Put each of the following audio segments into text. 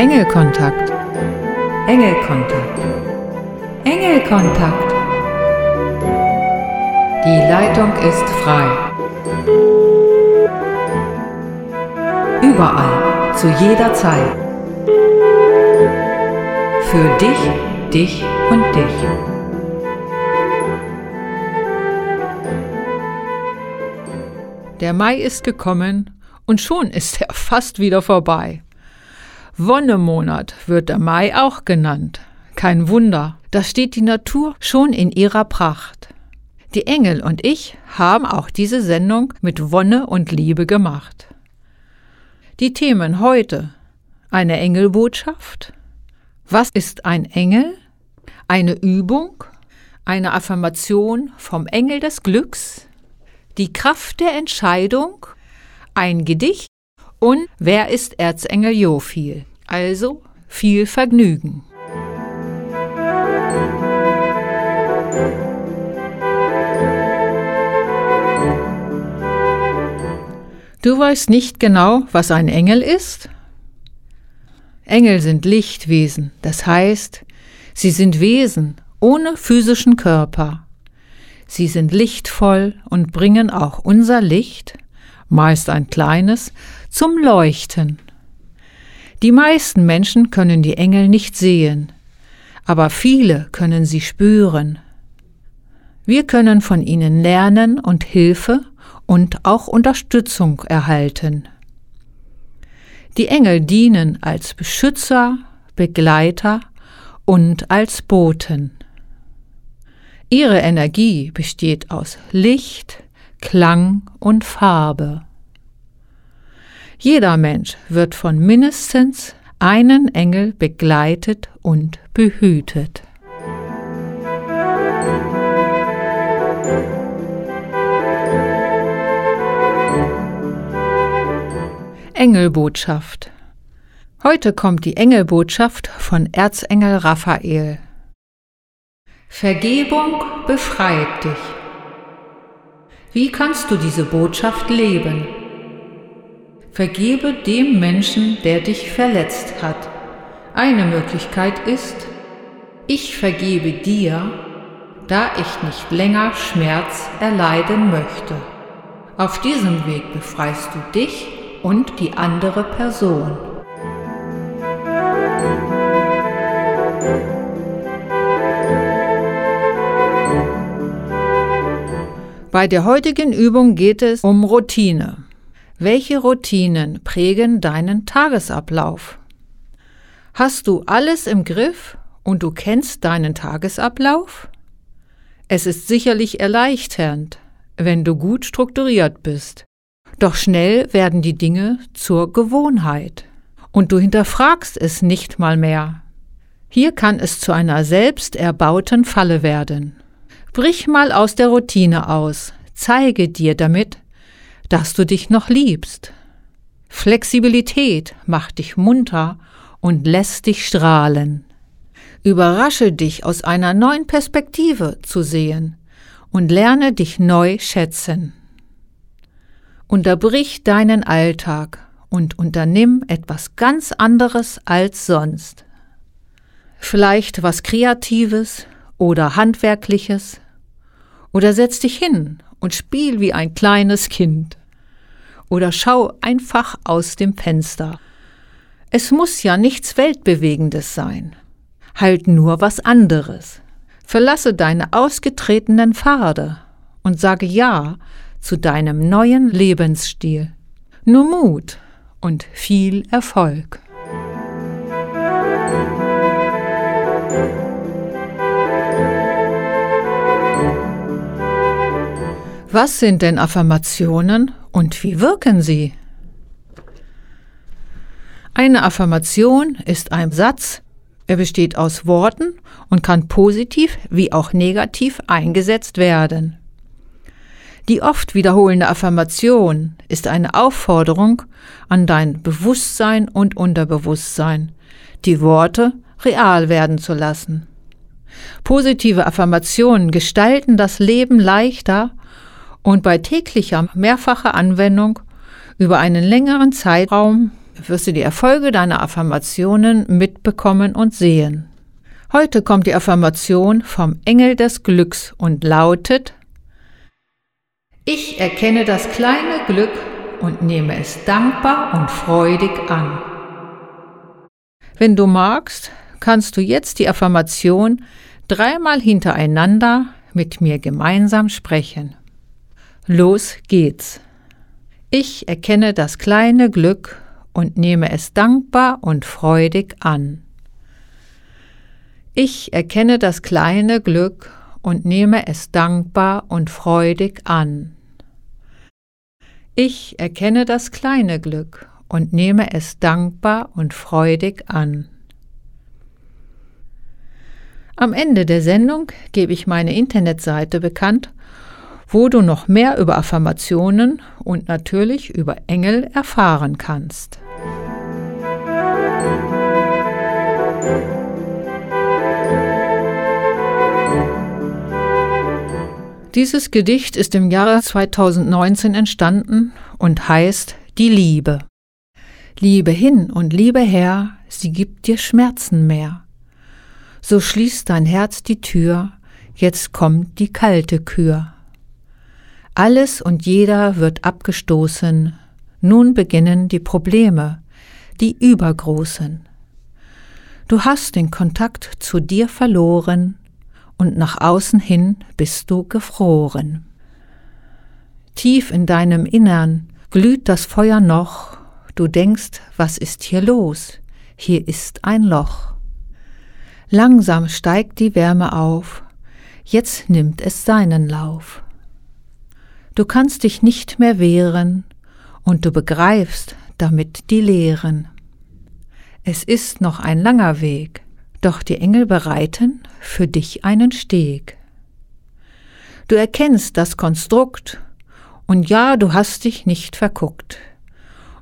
Engelkontakt. Engelkontakt. Engelkontakt. Die Leitung ist frei. Überall, zu jeder Zeit. Für dich, dich und dich. Der Mai ist gekommen und schon ist er fast wieder vorbei. Wonnemonat wird der Mai auch genannt. Kein Wunder, da steht die Natur schon in ihrer Pracht. Die Engel und ich haben auch diese Sendung mit Wonne und Liebe gemacht. Die Themen heute eine Engelbotschaft. Was ist ein Engel? Eine Übung, eine Affirmation vom Engel des Glücks, die Kraft der Entscheidung, ein Gedicht und wer ist Erzengel Jofiel? Also viel Vergnügen. Du weißt nicht genau, was ein Engel ist? Engel sind Lichtwesen, das heißt, sie sind Wesen ohne physischen Körper. Sie sind lichtvoll und bringen auch unser Licht, meist ein kleines, zum Leuchten. Die meisten Menschen können die Engel nicht sehen, aber viele können sie spüren. Wir können von ihnen lernen und Hilfe und auch Unterstützung erhalten. Die Engel dienen als Beschützer, Begleiter und als Boten. Ihre Energie besteht aus Licht, Klang und Farbe. Jeder Mensch wird von mindestens einen Engel begleitet und behütet. Engelbotschaft Heute kommt die Engelbotschaft von Erzengel Raphael. Vergebung befreit dich. Wie kannst du diese Botschaft leben? Vergebe dem Menschen, der dich verletzt hat. Eine Möglichkeit ist, ich vergebe dir, da ich nicht länger Schmerz erleiden möchte. Auf diesem Weg befreist du dich und die andere Person. Bei der heutigen Übung geht es um Routine. Welche Routinen prägen deinen Tagesablauf? Hast du alles im Griff und du kennst deinen Tagesablauf? Es ist sicherlich erleichternd, wenn du gut strukturiert bist. Doch schnell werden die Dinge zur Gewohnheit und du hinterfragst es nicht mal mehr. Hier kann es zu einer selbst erbauten Falle werden. Brich mal aus der Routine aus, zeige dir damit, dass du dich noch liebst. Flexibilität macht dich munter und lässt dich strahlen. Überrasche dich aus einer neuen Perspektive zu sehen und lerne dich neu schätzen. Unterbrich deinen Alltag und unternimm etwas ganz anderes als sonst. Vielleicht was Kreatives oder Handwerkliches oder setz dich hin und spiel wie ein kleines Kind oder schau einfach aus dem Fenster. Es muss ja nichts Weltbewegendes sein. Halt nur was anderes. Verlasse deine ausgetretenen Pfade und sage Ja zu deinem neuen Lebensstil. Nur Mut und viel Erfolg. Was sind denn Affirmationen und wie wirken sie? Eine Affirmation ist ein Satz, er besteht aus Worten und kann positiv wie auch negativ eingesetzt werden. Die oft wiederholende Affirmation ist eine Aufforderung an dein Bewusstsein und Unterbewusstsein, die Worte real werden zu lassen. Positive Affirmationen gestalten das Leben leichter und bei täglicher mehrfacher Anwendung über einen längeren Zeitraum wirst du die Erfolge deiner Affirmationen mitbekommen und sehen. Heute kommt die Affirmation vom Engel des Glücks und lautet Ich erkenne das kleine Glück und nehme es dankbar und freudig an. Wenn du magst, kannst du jetzt die Affirmation dreimal hintereinander mit mir gemeinsam sprechen. Los geht's. Ich erkenne das kleine Glück und nehme es dankbar und freudig an. Ich erkenne das kleine Glück und nehme es dankbar und freudig an. Ich erkenne das kleine Glück und nehme es dankbar und freudig an. Am Ende der Sendung gebe ich meine Internetseite bekannt, wo du noch mehr über Affirmationen und natürlich über Engel erfahren kannst. Dieses Gedicht ist im Jahre 2019 entstanden und heißt Die Liebe. Liebe hin und Liebe her, sie gibt dir Schmerzen mehr. So schließt dein Herz die Tür, jetzt kommt die kalte Kür. Alles und jeder wird abgestoßen, nun beginnen die Probleme, die übergroßen. Du hast den Kontakt zu dir verloren, und nach außen hin bist du gefroren. Tief in deinem Innern glüht das Feuer noch, du denkst, was ist hier los? Hier ist ein Loch. Langsam steigt die Wärme auf, jetzt nimmt es seinen Lauf. Du kannst dich nicht mehr wehren, und du begreifst damit die Lehren. Es ist noch ein langer Weg, doch die Engel bereiten für dich einen Steg. Du erkennst das Konstrukt, und ja, du hast dich nicht verguckt.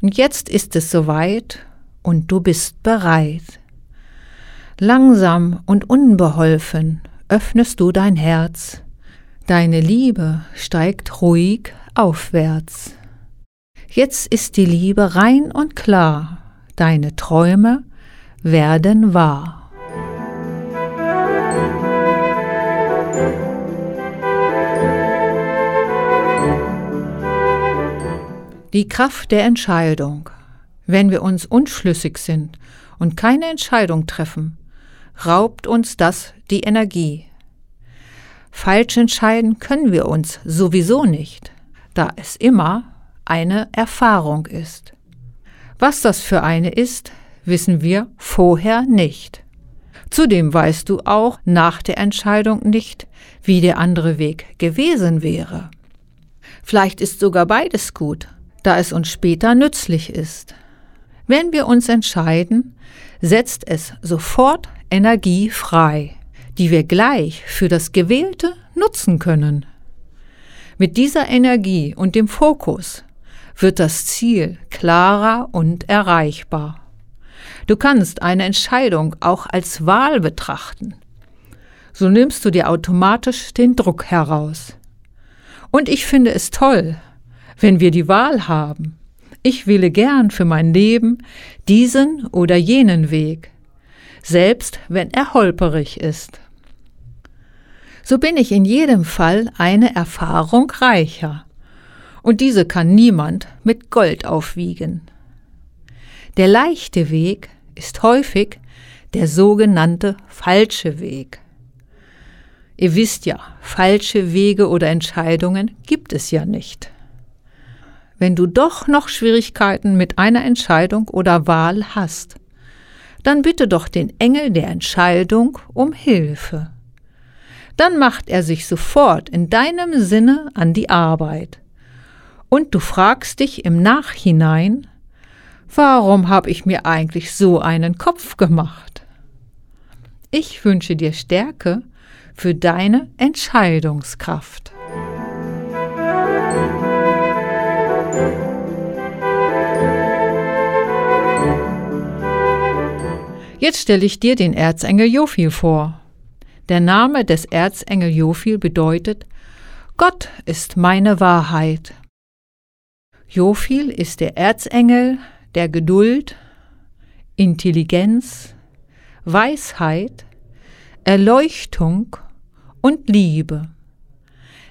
Und jetzt ist es soweit, und du bist bereit. Langsam und unbeholfen öffnest du dein Herz, deine Liebe steigt ruhig aufwärts. Jetzt ist die Liebe rein und klar, deine Träume werden wahr. Die Kraft der Entscheidung. Wenn wir uns unschlüssig sind und keine Entscheidung treffen, raubt uns das die Energie. Falsch entscheiden können wir uns sowieso nicht, da es immer eine Erfahrung ist. Was das für eine ist, wissen wir vorher nicht. Zudem weißt du auch nach der Entscheidung nicht, wie der andere Weg gewesen wäre. Vielleicht ist sogar beides gut, da es uns später nützlich ist. Wenn wir uns entscheiden, setzt es sofort Energie frei, die wir gleich für das Gewählte nutzen können. Mit dieser Energie und dem Fokus wird das Ziel klarer und erreichbar. Du kannst eine Entscheidung auch als Wahl betrachten. So nimmst du dir automatisch den Druck heraus. Und ich finde es toll, wenn wir die Wahl haben. Ich wähle gern für mein Leben diesen oder jenen Weg, selbst wenn er holperig ist. So bin ich in jedem Fall eine Erfahrung reicher, und diese kann niemand mit Gold aufwiegen. Der leichte Weg ist häufig der sogenannte falsche Weg. Ihr wisst ja, falsche Wege oder Entscheidungen gibt es ja nicht. Wenn du doch noch Schwierigkeiten mit einer Entscheidung oder Wahl hast, dann bitte doch den Engel der Entscheidung um Hilfe. Dann macht er sich sofort in deinem Sinne an die Arbeit. Und du fragst dich im Nachhinein, warum habe ich mir eigentlich so einen Kopf gemacht? Ich wünsche dir Stärke für deine Entscheidungskraft. Jetzt stelle ich dir den Erzengel Jophil vor. Der Name des Erzengel Jophil bedeutet Gott ist meine Wahrheit. Jophil ist der Erzengel, der Geduld, Intelligenz, Weisheit, Erleuchtung und Liebe.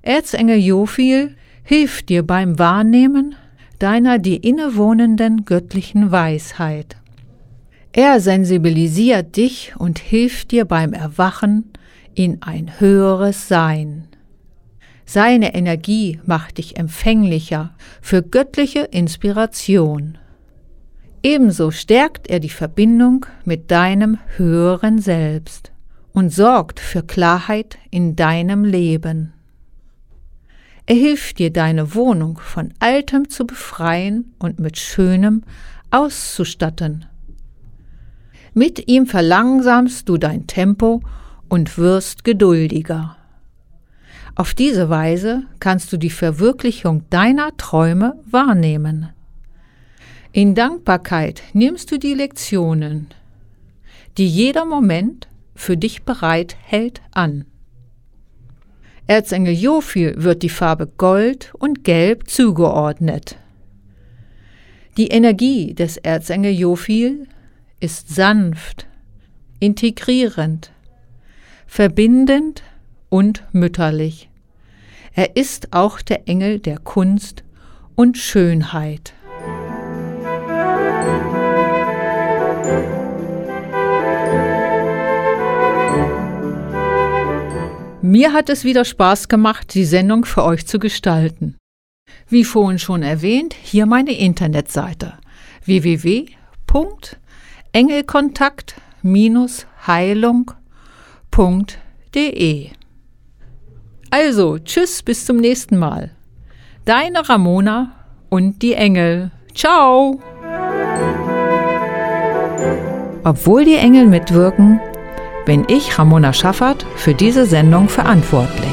Erzengel Jophil hilft dir beim Wahrnehmen deiner dir innewohnenden göttlichen Weisheit. Er sensibilisiert dich und hilft dir beim Erwachen in ein höheres Sein. Seine Energie macht dich empfänglicher für göttliche Inspiration. Ebenso stärkt er die Verbindung mit deinem höheren Selbst und sorgt für Klarheit in deinem Leben. Er hilft dir, deine Wohnung von Altem zu befreien und mit Schönem auszustatten. Mit ihm verlangsamst du dein Tempo und wirst geduldiger. Auf diese Weise kannst du die Verwirklichung deiner Träume wahrnehmen. In Dankbarkeit nimmst du die Lektionen, die jeder Moment für dich bereit hält, an. Erzengel Jophil wird die Farbe Gold und Gelb zugeordnet. Die Energie des Erzengel Jophil ist sanft, integrierend, verbindend und mütterlich. Er ist auch der Engel der Kunst und Schönheit. Mir hat es wieder Spaß gemacht, die Sendung für euch zu gestalten. Wie vorhin schon erwähnt, hier meine Internetseite www.engelkontakt-heilung.de Also, tschüss, bis zum nächsten Mal. Deine Ramona und die Engel. Ciao! Obwohl die Engel mitwirken, bin ich, Ramona Schaffert, für diese Sendung verantwortlich.